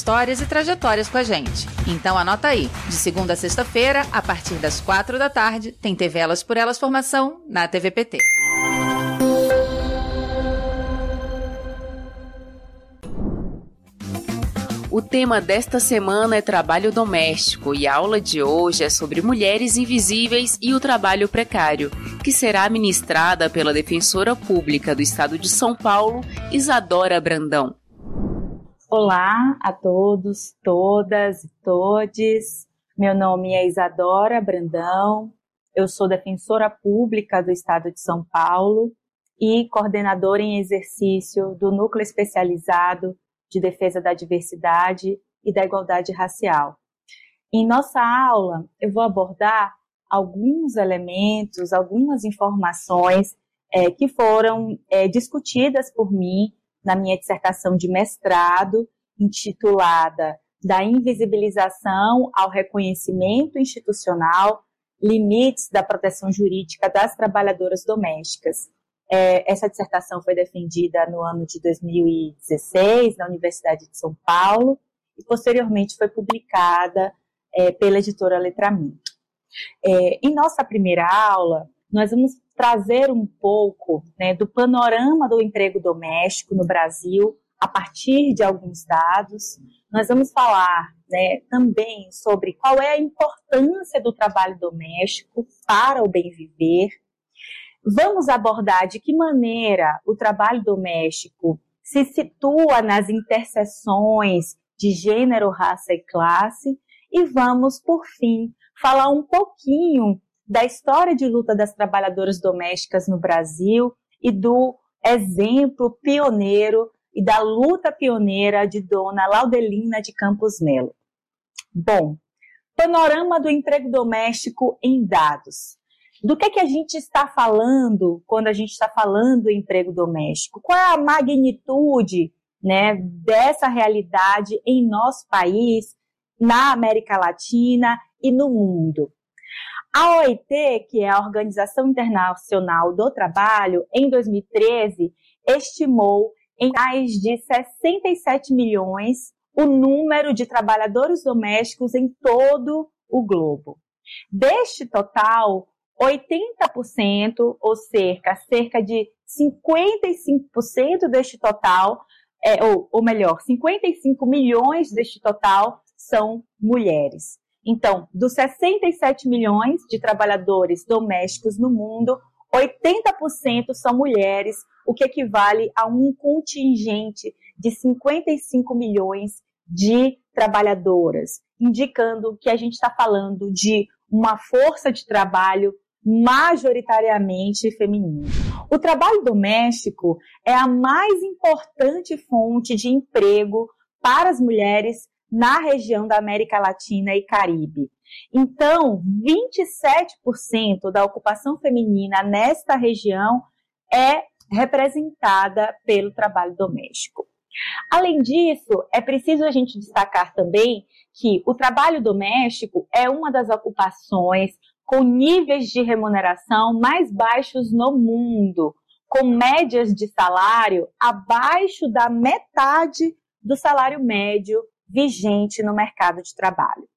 histórias e trajetórias com a gente. Então anota aí, de segunda a sexta-feira, a partir das quatro da tarde, tem TV Elas por Elas Formação na TVPT. O tema desta semana é trabalho doméstico e a aula de hoje é sobre mulheres invisíveis e o trabalho precário, que será ministrada pela defensora pública do estado de São Paulo, Isadora Brandão. Olá a todos, todas e todes. Meu nome é Isadora Brandão. Eu sou defensora pública do Estado de São Paulo e coordenadora em exercício do Núcleo Especializado de Defesa da Diversidade e da Igualdade Racial. Em nossa aula, eu vou abordar alguns elementos, algumas informações é, que foram é, discutidas por mim na minha dissertação de mestrado, intitulada Da Invisibilização ao Reconhecimento Institucional, Limites da Proteção Jurídica das Trabalhadoras Domésticas. É, essa dissertação foi defendida no ano de 2016 na Universidade de São Paulo e posteriormente foi publicada é, pela editora Letramento. É, em nossa primeira aula, nós vamos trazer um pouco né, do panorama do emprego doméstico no Brasil a partir de alguns dados. Nós vamos falar né, também sobre qual é a importância do trabalho doméstico para o bem viver. Vamos abordar de que maneira o trabalho doméstico se situa nas interseções de gênero, raça e classe. E vamos, por fim, falar um pouquinho da história de luta das trabalhadoras domésticas no Brasil e do exemplo pioneiro e da luta pioneira de Dona Laudelina de Campos Melo. Bom, panorama do emprego doméstico em dados. Do que, é que a gente está falando quando a gente está falando do emprego doméstico? Qual é a magnitude né, dessa realidade em nosso país, na América Latina e no mundo? A OIT, que é a Organização Internacional do Trabalho, em 2013, estimou em mais de 67 milhões o número de trabalhadores domésticos em todo o globo. Deste total, 80%, ou cerca, cerca de 55% deste total, é, ou, ou melhor, 55 milhões deste total são mulheres. Então, dos 67 milhões de trabalhadores domésticos no mundo, 80% são mulheres, o que equivale a um contingente de 55 milhões de trabalhadoras, indicando que a gente está falando de uma força de trabalho majoritariamente feminina. O trabalho doméstico é a mais importante fonte de emprego para as mulheres na região da América Latina e Caribe. Então, 27% da ocupação feminina nesta região é representada pelo trabalho doméstico. Além disso, é preciso a gente destacar também que o trabalho doméstico é uma das ocupações com níveis de remuneração mais baixos no mundo, com médias de salário abaixo da metade do salário médio vigente no mercado de trabalho.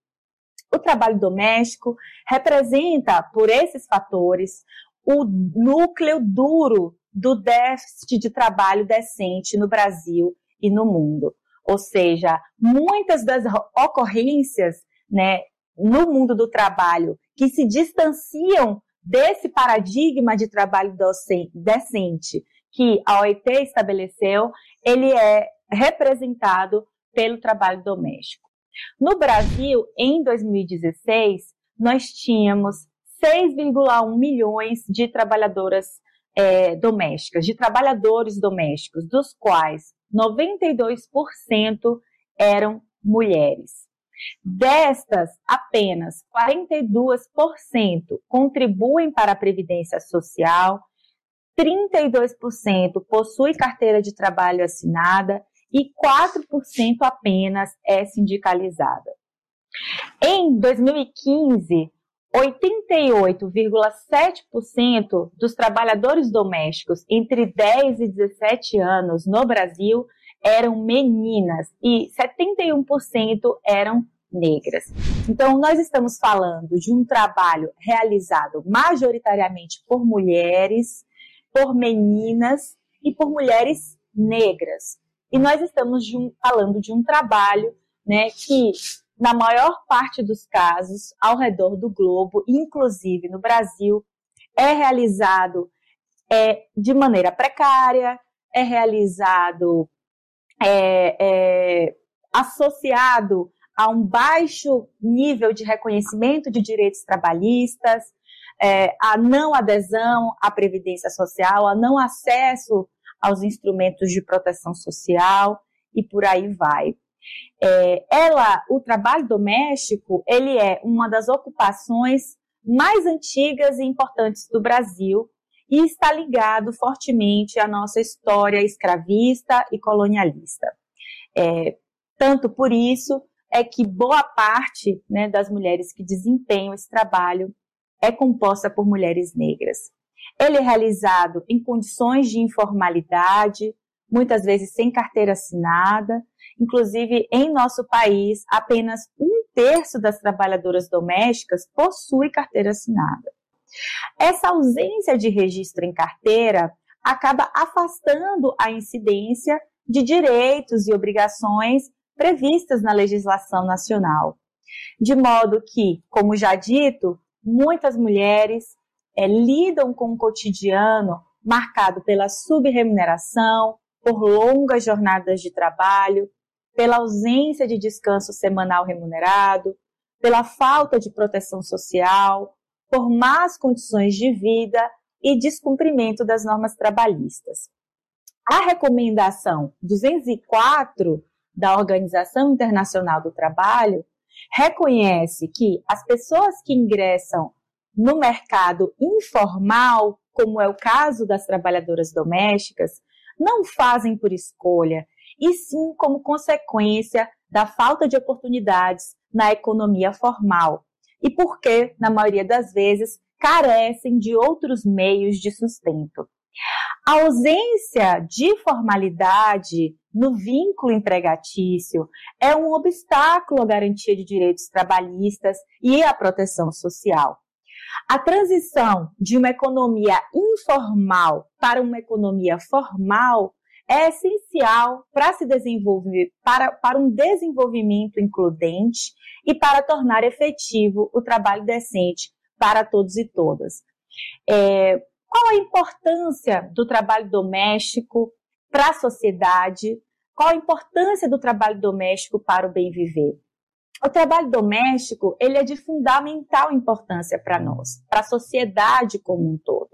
O trabalho doméstico representa, por esses fatores, o núcleo duro do déficit de trabalho decente no Brasil e no mundo. Ou seja, muitas das ocorrências né, no mundo do trabalho que se distanciam desse paradigma de trabalho decente que a OIT estabeleceu, ele é representado pelo trabalho doméstico. No Brasil, em 2016, nós tínhamos 6,1 milhões de trabalhadoras é, domésticas, de trabalhadores domésticos, dos quais 92% eram mulheres. Destas, apenas 42% contribuem para a Previdência Social, 32% possui carteira de trabalho assinada e 4% apenas é sindicalizada. Em 2015, 88,7% dos trabalhadores domésticos entre 10 e 17 anos no Brasil eram meninas e 71% eram negras. Então, nós estamos falando de um trabalho realizado majoritariamente por mulheres, por meninas e por mulheres negras. E nós estamos de um, falando de um trabalho né, que na maior parte dos casos, ao redor do globo, inclusive no Brasil, é realizado é, de maneira precária, é realizado é, é, associado a um baixo nível de reconhecimento de direitos trabalhistas, é, a não adesão à previdência social, a não acesso aos instrumentos de proteção social e por aí vai. É, ela, o trabalho doméstico, ele é uma das ocupações mais antigas e importantes do Brasil e está ligado fortemente à nossa história escravista e colonialista. É, tanto por isso é que boa parte né, das mulheres que desempenham esse trabalho é composta por mulheres negras. Ele é realizado em condições de informalidade, muitas vezes sem carteira assinada, Inclusive, em nosso país, apenas um terço das trabalhadoras domésticas possui carteira assinada. Essa ausência de registro em carteira acaba afastando a incidência de direitos e obrigações previstas na legislação nacional. De modo que, como já dito, muitas mulheres é, lidam com um cotidiano marcado pela subremuneração, por longas jornadas de trabalho, pela ausência de descanso semanal remunerado, pela falta de proteção social, por más condições de vida e descumprimento das normas trabalhistas. A recomendação 204 da Organização Internacional do Trabalho reconhece que as pessoas que ingressam no mercado informal, como é o caso das trabalhadoras domésticas, não fazem por escolha, e sim como consequência da falta de oportunidades na economia formal e porque, na maioria das vezes, carecem de outros meios de sustento. A ausência de formalidade no vínculo empregatício é um obstáculo à garantia de direitos trabalhistas e à proteção social. A transição de uma economia informal para uma economia formal é essencial para se desenvolver, para, para um desenvolvimento includente e para tornar efetivo o trabalho decente para todos e todas. É, qual a importância do trabalho doméstico para a sociedade? Qual a importância do trabalho doméstico para o bem viver? O trabalho doméstico ele é de fundamental importância para nós, para a sociedade como um todo.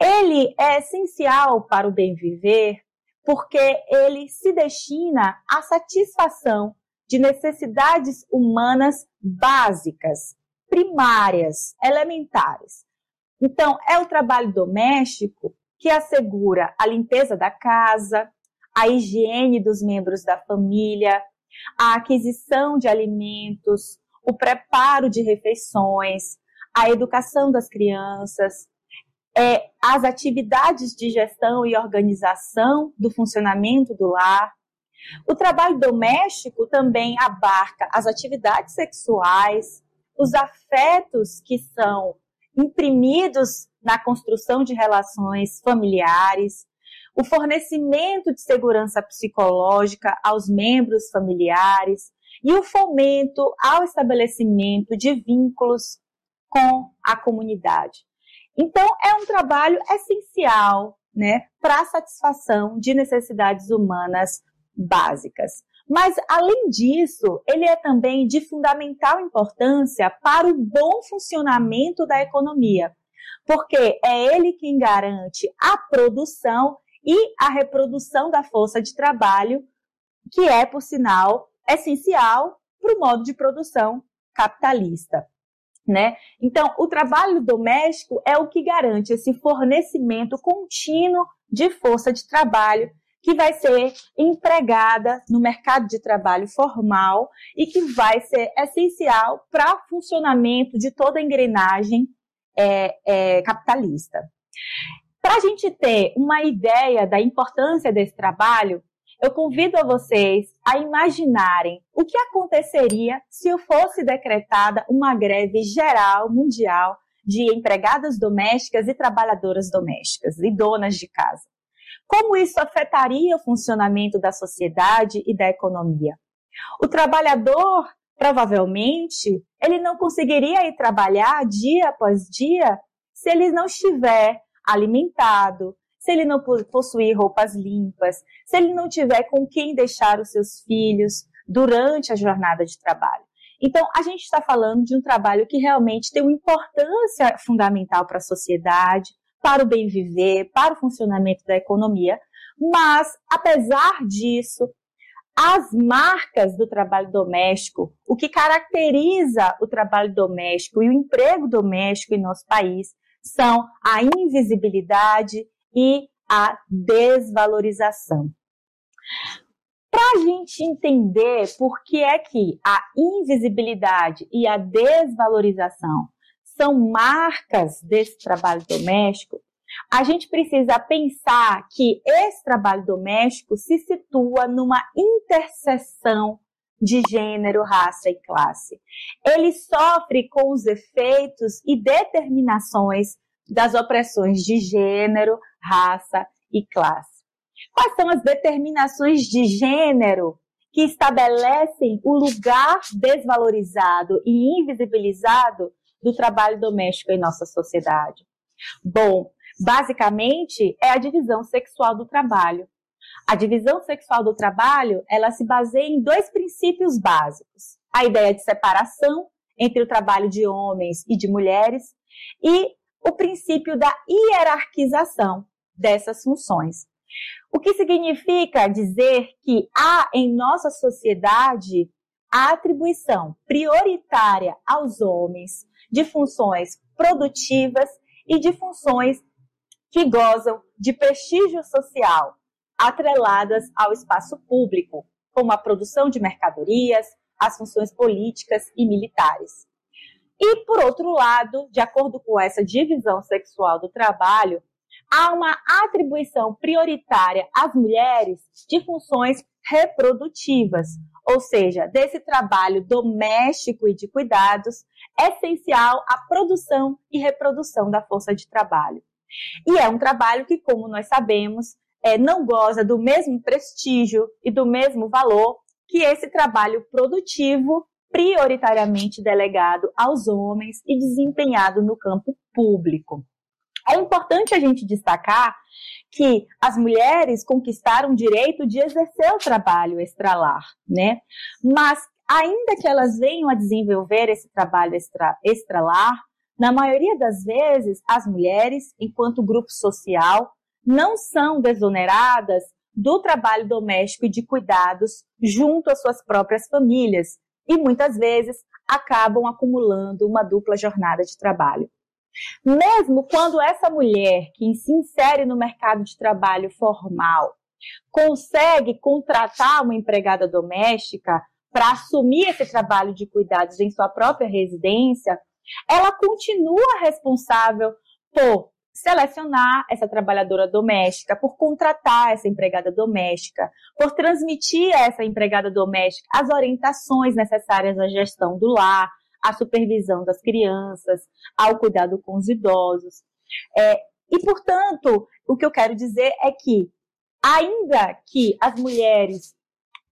Ele é essencial para o bem viver porque ele se destina à satisfação de necessidades humanas básicas, primárias, elementares. Então, é o trabalho doméstico que assegura a limpeza da casa, a higiene dos membros da família, a aquisição de alimentos, o preparo de refeições, a educação das crianças, é, as atividades de gestão e organização do funcionamento do lar. O trabalho doméstico também abarca as atividades sexuais, os afetos que são imprimidos na construção de relações familiares, o fornecimento de segurança psicológica aos membros familiares e o fomento ao estabelecimento de vínculos com a comunidade. Então, é um trabalho essencial, né, para a satisfação de necessidades humanas básicas. Mas, além disso, ele é também de fundamental importância para o bom funcionamento da economia, porque é ele quem garante a produção e a reprodução da força de trabalho, que é, por sinal, essencial para o modo de produção capitalista. Né? Então, o trabalho doméstico é o que garante esse fornecimento contínuo de força de trabalho que vai ser empregada no mercado de trabalho formal e que vai ser essencial para o funcionamento de toda a engrenagem é, é, capitalista. Para a gente ter uma ideia da importância desse trabalho, eu convido a vocês a imaginarem o que aconteceria se fosse decretada uma greve geral mundial de empregadas domésticas e trabalhadoras domésticas e donas de casa. Como isso afetaria o funcionamento da sociedade e da economia? O trabalhador, provavelmente, ele não conseguiria ir trabalhar dia após dia se ele não estiver alimentado, se ele não possuir roupas limpas, se ele não tiver com quem deixar os seus filhos durante a jornada de trabalho. Então, a gente está falando de um trabalho que realmente tem uma importância fundamental para a sociedade, para o bem viver, para o funcionamento da economia, mas, apesar disso, as marcas do trabalho doméstico, o que caracteriza o trabalho doméstico e o emprego doméstico em nosso país, são a invisibilidade e a desvalorização. Para a gente entender por que é que a invisibilidade e a desvalorização são marcas desse trabalho doméstico, a gente precisa pensar que esse trabalho doméstico se situa numa interseção de gênero, raça e classe. Ele sofre com os efeitos e determinações das opressões de gênero, raça e classe. Quais são as determinações de gênero que estabelecem o lugar desvalorizado e invisibilizado do trabalho doméstico em nossa sociedade? Bom, basicamente é a divisão sexual do trabalho. A divisão sexual do trabalho, ela se baseia em dois princípios básicos. A ideia de separação entre o trabalho de homens e de mulheres e o princípio da hierarquização dessas funções. O que significa dizer que há em nossa sociedade a atribuição prioritária aos homens de funções produtivas e de funções que gozam de prestígio social, atreladas ao espaço público, como a produção de mercadorias, as funções políticas e militares. E, por outro lado, de acordo com essa divisão sexual do trabalho, há uma atribuição prioritária às mulheres de funções reprodutivas, ou seja, desse trabalho doméstico e de cuidados essencial à produção e reprodução da força de trabalho. E é um trabalho que, como nós sabemos, é, não goza do mesmo prestígio e do mesmo valor que esse trabalho produtivo prioritariamente delegado aos homens e desempenhado no campo público. É importante a gente destacar que as mulheres conquistaram o direito de exercer o trabalho extralar, né? Mas ainda que elas venham a desenvolver esse trabalho extra, extralar, na maioria das vezes as mulheres, enquanto grupo social, não são desoneradas do trabalho doméstico e de cuidados junto às suas próprias famílias, e muitas vezes acabam acumulando uma dupla jornada de trabalho. Mesmo quando essa mulher que se insere no mercado de trabalho formal consegue contratar uma empregada doméstica para assumir esse trabalho de cuidados em sua própria residência, ela continua responsável por selecionar essa trabalhadora doméstica, por contratar essa empregada doméstica, por transmitir a essa empregada doméstica as orientações necessárias à gestão do lar, à supervisão das crianças, ao cuidado com os idosos. É, e, portanto, o que eu quero dizer é que, ainda que as mulheres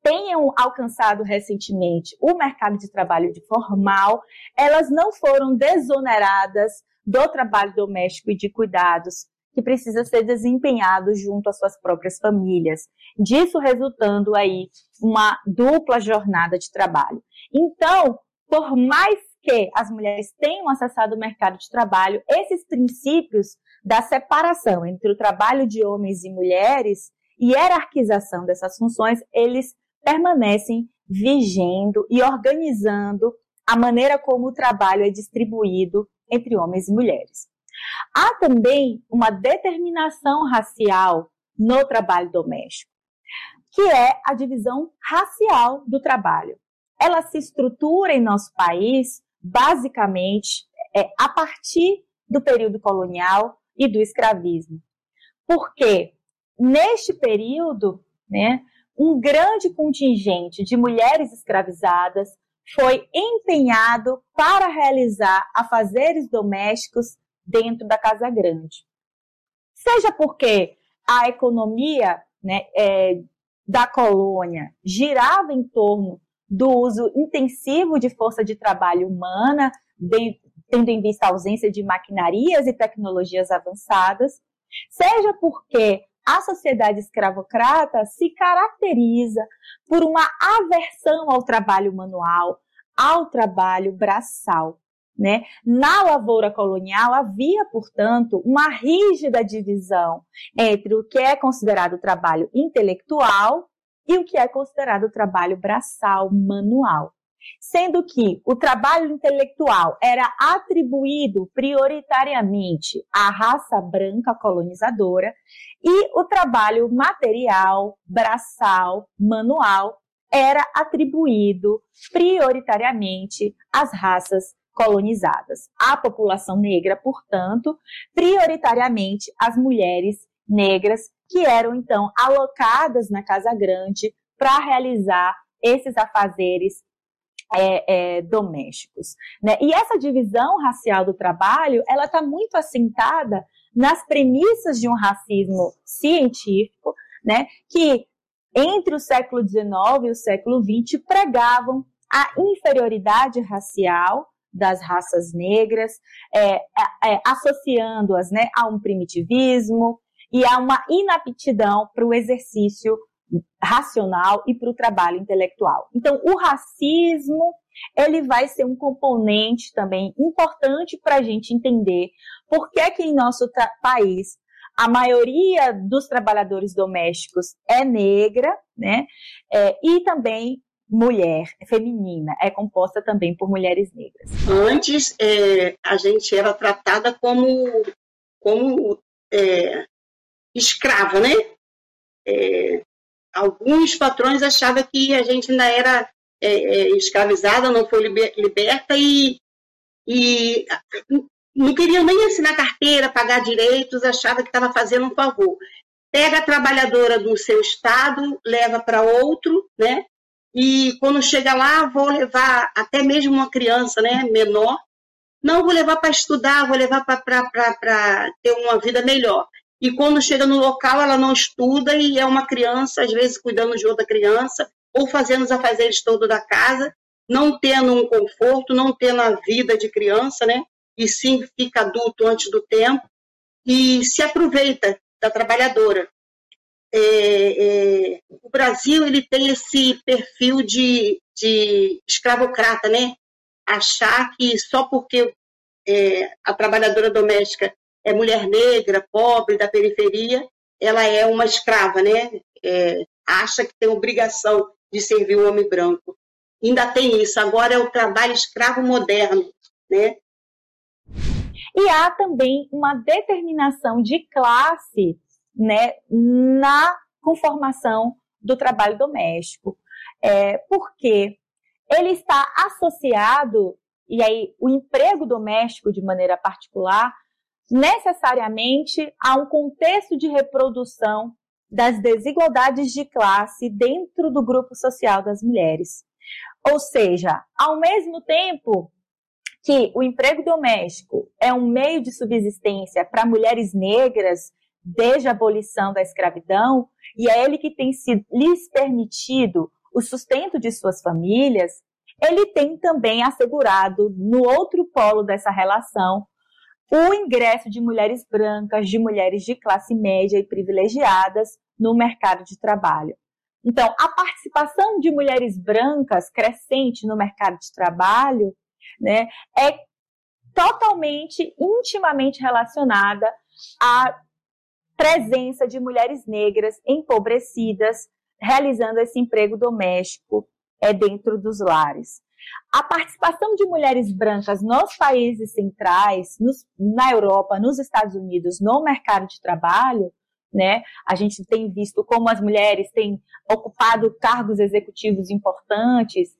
tenham alcançado recentemente o mercado de trabalho de formal, elas não foram desoneradas do trabalho doméstico e de cuidados que precisa ser desempenhado junto às suas próprias famílias. Disso resultando aí uma dupla jornada de trabalho. Então, por mais que as mulheres tenham acessado o mercado de trabalho, esses princípios da separação entre o trabalho de homens e mulheres e hierarquização dessas funções, eles permanecem vigendo e organizando a maneira como o trabalho é distribuído entre homens e mulheres. Há também uma determinação racial no trabalho doméstico, que é a divisão racial do trabalho. Ela se estrutura em nosso país basicamente é, a partir do período colonial e do escravismo. Porque neste período, né, um grande contingente de mulheres escravizadas foi empenhado para realizar afazeres domésticos dentro da Casa Grande. Seja porque a economia né, é, da colônia girava em torno do uso intensivo de força de trabalho humana, de, tendo em vista a ausência de maquinarias e tecnologias avançadas, seja porque a sociedade escravocrata se caracteriza por uma aversão ao trabalho manual, ao trabalho braçal. Né? Na lavoura colonial havia, portanto, uma rígida divisão entre o que é considerado trabalho intelectual e o que é considerado trabalho braçal, manual sendo que o trabalho intelectual era atribuído prioritariamente à raça branca colonizadora e o trabalho material, braçal, manual era atribuído prioritariamente às raças colonizadas. A população negra, portanto, prioritariamente as mulheres negras que eram então alocadas na Casa Grande para realizar esses afazeres é, é, domésticos. Né? E essa divisão racial do trabalho, ela está muito assentada nas premissas de um racismo científico, né, que entre o século XIX e o século XX pregavam a inferioridade racial das raças negras, é, é, associando-as né, a um primitivismo e a uma inaptidão para o exercício racional e para o trabalho intelectual. Então, o racismo ele vai ser um componente também importante para a gente entender por que que em nosso país a maioria dos trabalhadores domésticos é negra, né? É, e também mulher, feminina, é composta também por mulheres negras. Antes, é, a gente era tratada como, como é, escrava, né? É, alguns patrões achavam que a gente ainda era é, é, escravizada, não foi liberta e, e não queriam nem assinar carteira, pagar direitos, achava que estava fazendo um favor. Pega a trabalhadora do seu estado, leva para outro, né? E quando chega lá, vou levar até mesmo uma criança, né, menor. Não vou levar para estudar, vou levar para ter uma vida melhor e quando chega no local ela não estuda e é uma criança, às vezes cuidando de outra criança, ou fazendo os afazeres todos da casa, não tendo um conforto, não tendo a vida de criança, né? E sim fica adulto antes do tempo e se aproveita da trabalhadora. É, é, o Brasil ele tem esse perfil de, de escravocrata, né? Achar que só porque é, a trabalhadora doméstica é mulher negra, pobre, da periferia, ela é uma escrava, né? É, acha que tem obrigação de servir o homem branco. Ainda tem isso. Agora é o trabalho escravo moderno, né? E há também uma determinação de classe, né, na conformação do trabalho doméstico. É, porque ele está associado, e aí o emprego doméstico de maneira particular, necessariamente a um contexto de reprodução das desigualdades de classe dentro do grupo social das mulheres. Ou seja, ao mesmo tempo que o emprego doméstico é um meio de subsistência para mulheres negras desde a abolição da escravidão, e é ele que tem sido lhes permitido o sustento de suas famílias, ele tem também assegurado no outro polo dessa relação o ingresso de mulheres brancas, de mulheres de classe média e privilegiadas no mercado de trabalho. Então, a participação de mulheres brancas crescente no mercado de trabalho né, é totalmente, intimamente relacionada à presença de mulheres negras empobrecidas realizando esse emprego doméstico é dentro dos lares. A participação de mulheres brancas nos países centrais, nos, na Europa, nos Estados Unidos, no mercado de trabalho, né? A gente tem visto como as mulheres têm ocupado cargos executivos importantes.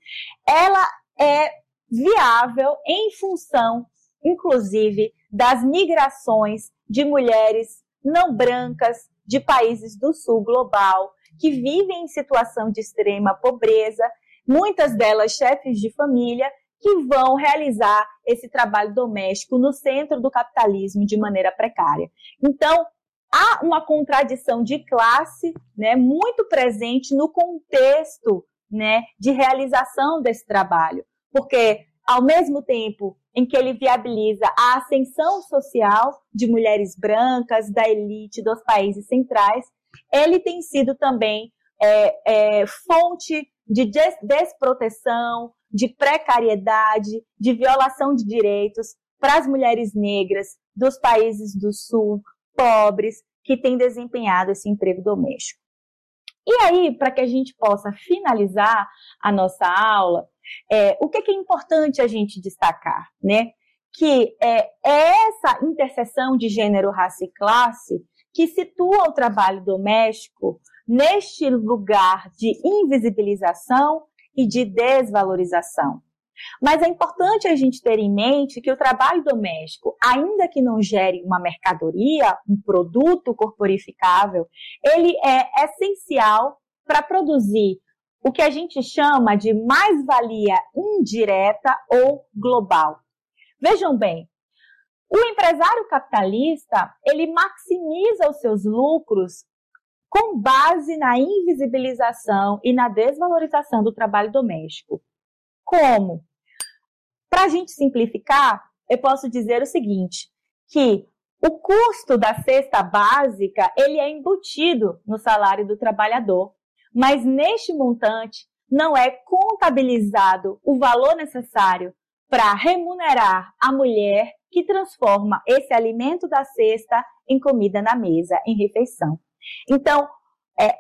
Ela é viável em função, inclusive, das migrações de mulheres não brancas de países do sul global que vivem em situação de extrema pobreza muitas delas chefes de família, que vão realizar esse trabalho doméstico no centro do capitalismo de maneira precária. Então, há uma contradição de classe né, muito presente no contexto né, de realização desse trabalho, porque ao mesmo tempo em que ele viabiliza a ascensão social de mulheres brancas, da elite dos países centrais, ele tem sido também é, é, fonte de des desproteção, de precariedade, de violação de direitos para as mulheres negras dos países do Sul, pobres, que têm desempenhado esse emprego doméstico. E aí, para que a gente possa finalizar a nossa aula, é, o que, que, é importante a gente destacar, né? Que é, é essa interseção de gênero, raça e classe que situa o trabalho doméstico neste lugar de invisibilização e de desvalorização. Mas é importante a gente ter em mente que o trabalho doméstico, ainda que não gere uma mercadoria, um produto corporificável, ele é essencial para produzir o que a gente chama de mais-valia indireta ou global. Vejam bem, o empresário capitalista, ele maximiza os seus lucros com base na invisibilização e na desvalorização do trabalho doméstico. Como? Para a gente simplificar, eu posso dizer o seguinte, que o custo da cesta básica, ele é embutido no salário do trabalhador, mas neste montante não é contabilizado o valor necessário para remunerar a mulher que transforma esse alimento da cesta em comida na mesa, em refeição. Então, é,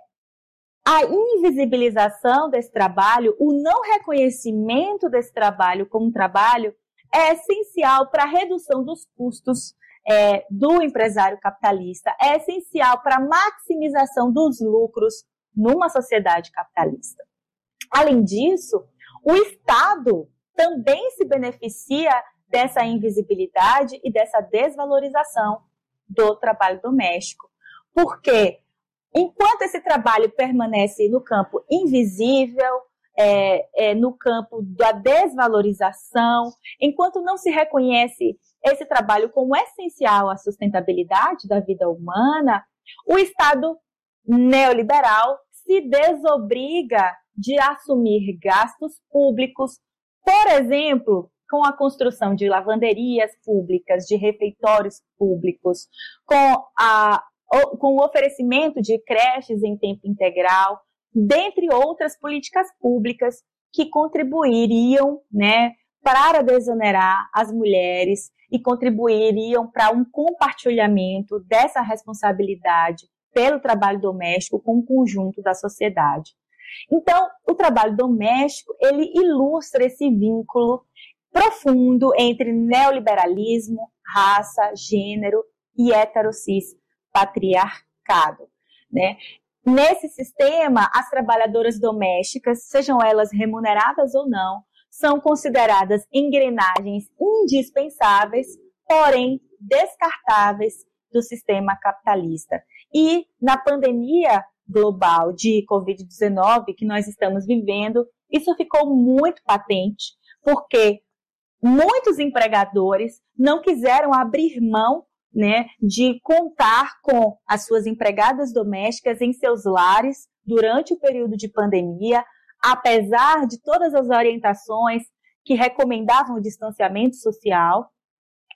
a invisibilização desse trabalho, o não reconhecimento desse trabalho como trabalho, é essencial para a redução dos custos é, do empresário capitalista, é essencial para a maximização dos lucros numa sociedade capitalista. Além disso, o Estado também se beneficia dessa invisibilidade e dessa desvalorização do trabalho doméstico. Porque enquanto esse trabalho permanece no campo invisível, é, é, no campo da desvalorização, enquanto não se reconhece esse trabalho como essencial à sustentabilidade da vida humana, o Estado neoliberal se desobriga de assumir gastos públicos, por exemplo, com a construção de lavanderias públicas, de refeitórios públicos, com a com o oferecimento de creches em tempo integral, dentre outras políticas públicas que contribuiriam, né, para desonerar as mulheres e contribuiriam para um compartilhamento dessa responsabilidade pelo trabalho doméstico com o conjunto da sociedade. Então, o trabalho doméstico, ele ilustra esse vínculo profundo entre neoliberalismo, raça, gênero e heterocis patriarcado, né? Nesse sistema, as trabalhadoras domésticas, sejam elas remuneradas ou não, são consideradas engrenagens indispensáveis, porém descartáveis do sistema capitalista. E na pandemia global de Covid-19 que nós estamos vivendo, isso ficou muito patente, porque muitos empregadores não quiseram abrir mão né, de contar com as suas empregadas domésticas em seus lares durante o período de pandemia, apesar de todas as orientações que recomendavam o distanciamento social,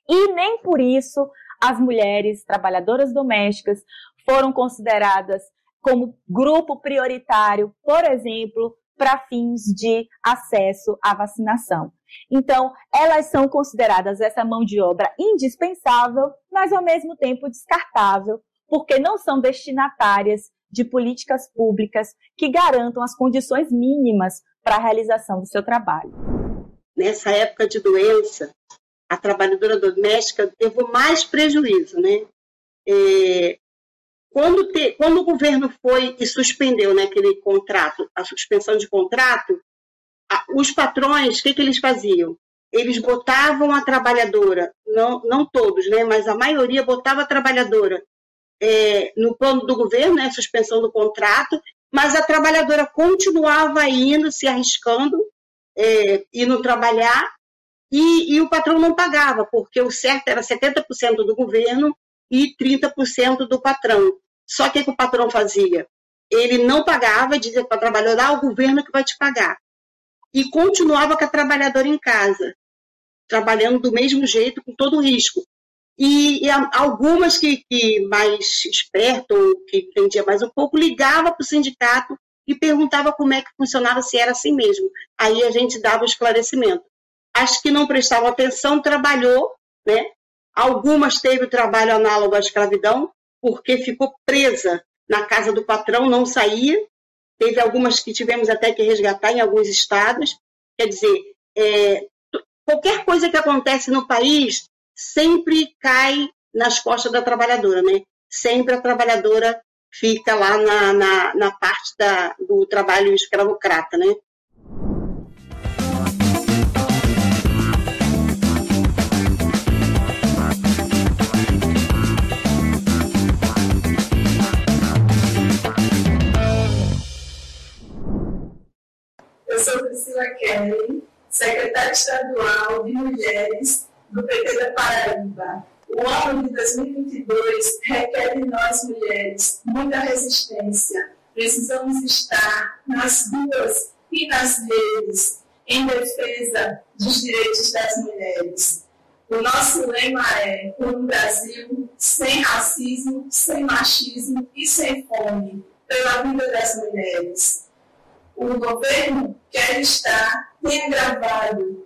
e nem por isso as mulheres trabalhadoras domésticas foram consideradas como grupo prioritário, por exemplo, para fins de acesso à vacinação. Então, elas são consideradas essa mão de obra indispensável, mas ao mesmo tempo descartável, porque não são destinatárias de políticas públicas que garantam as condições mínimas para a realização do seu trabalho. Nessa época de doença, a trabalhadora doméstica teve mais prejuízo, né? É, quando, te, quando, o governo foi e suspendeu né, aquele contrato, a suspensão de contrato, a, os patrões, o que, que eles faziam? Eles botavam a trabalhadora, não, não todos, né, mas a maioria botava a trabalhadora é, no plano do governo, né, suspensão do contrato, mas a trabalhadora continuava indo, se arriscando, é, indo trabalhar, e, e, o patrão não pagava, porque o certo era 70% do governo e 30% do patrão. Só que o que o patrão fazia? Ele não pagava, dizia para a trabalhadora, ah, o governo que vai te pagar. E continuava com a trabalhadora em casa, trabalhando do mesmo jeito, com todo o risco. E, e algumas que, que mais esperto, que entendia mais um pouco, ligava para o sindicato e perguntava como é que funcionava, se era assim mesmo. Aí a gente dava o esclarecimento. As que não prestavam atenção trabalhou, né? Algumas teve o trabalho análogo à escravidão, porque ficou presa na casa do patrão, não saía. Teve algumas que tivemos até que resgatar em alguns estados. Quer dizer, é, qualquer coisa que acontece no país sempre cai nas costas da trabalhadora, né? Sempre a trabalhadora fica lá na, na, na parte da, do trabalho escravocrata, né? Eu sou Priscila Kelly, secretária estadual de Mulheres do PT da Paraíba. O ano de 2022 requer de nós, mulheres, muita resistência. Precisamos estar nas ruas e nas redes em defesa dos direitos das mulheres. O nosso lema é um Brasil sem racismo, sem machismo e sem fome, pela vida das mulheres o governo quer estar, tem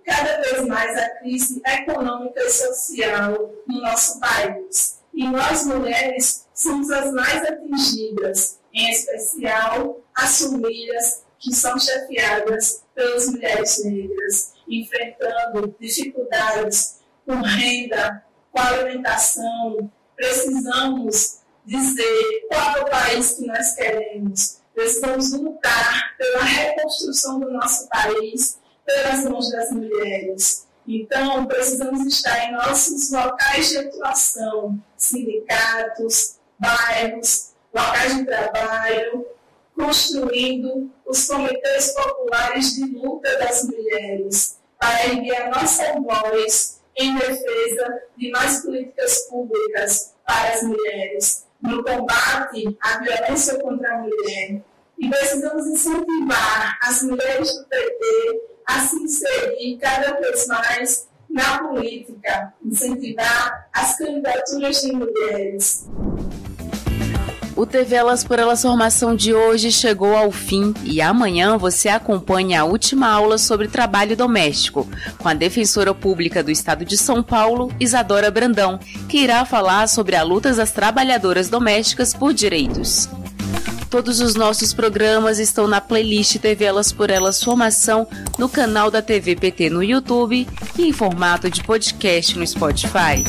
cada vez mais a crise econômica e social no nosso país. E nós, mulheres, somos as mais atingidas, em especial as famílias que são chefiadas pelas mulheres negras, enfrentando dificuldades com renda, com alimentação. Precisamos dizer qual é o país que nós queremos Precisamos lutar pela reconstrução do nosso país pelas mãos das mulheres. Então, precisamos estar em nossos locais de atuação, sindicatos, bairros, locais de trabalho, construindo os comitês populares de luta das mulheres, para a nossa voz em defesa de mais políticas públicas para as mulheres, no combate à violência contra a mulher. E precisamos incentivar as mulheres do PT a se inserir cada vez mais na política, incentivar as candidaturas de mulheres. O TV Elas por Elas Formação de hoje chegou ao fim e amanhã você acompanha a última aula sobre trabalho doméstico com a defensora pública do estado de São Paulo, Isadora Brandão, que irá falar sobre a luta das trabalhadoras domésticas por direitos. Todos os nossos programas estão na playlist TV Elas por Elas Formação no canal da TV PT no YouTube e em formato de podcast no Spotify.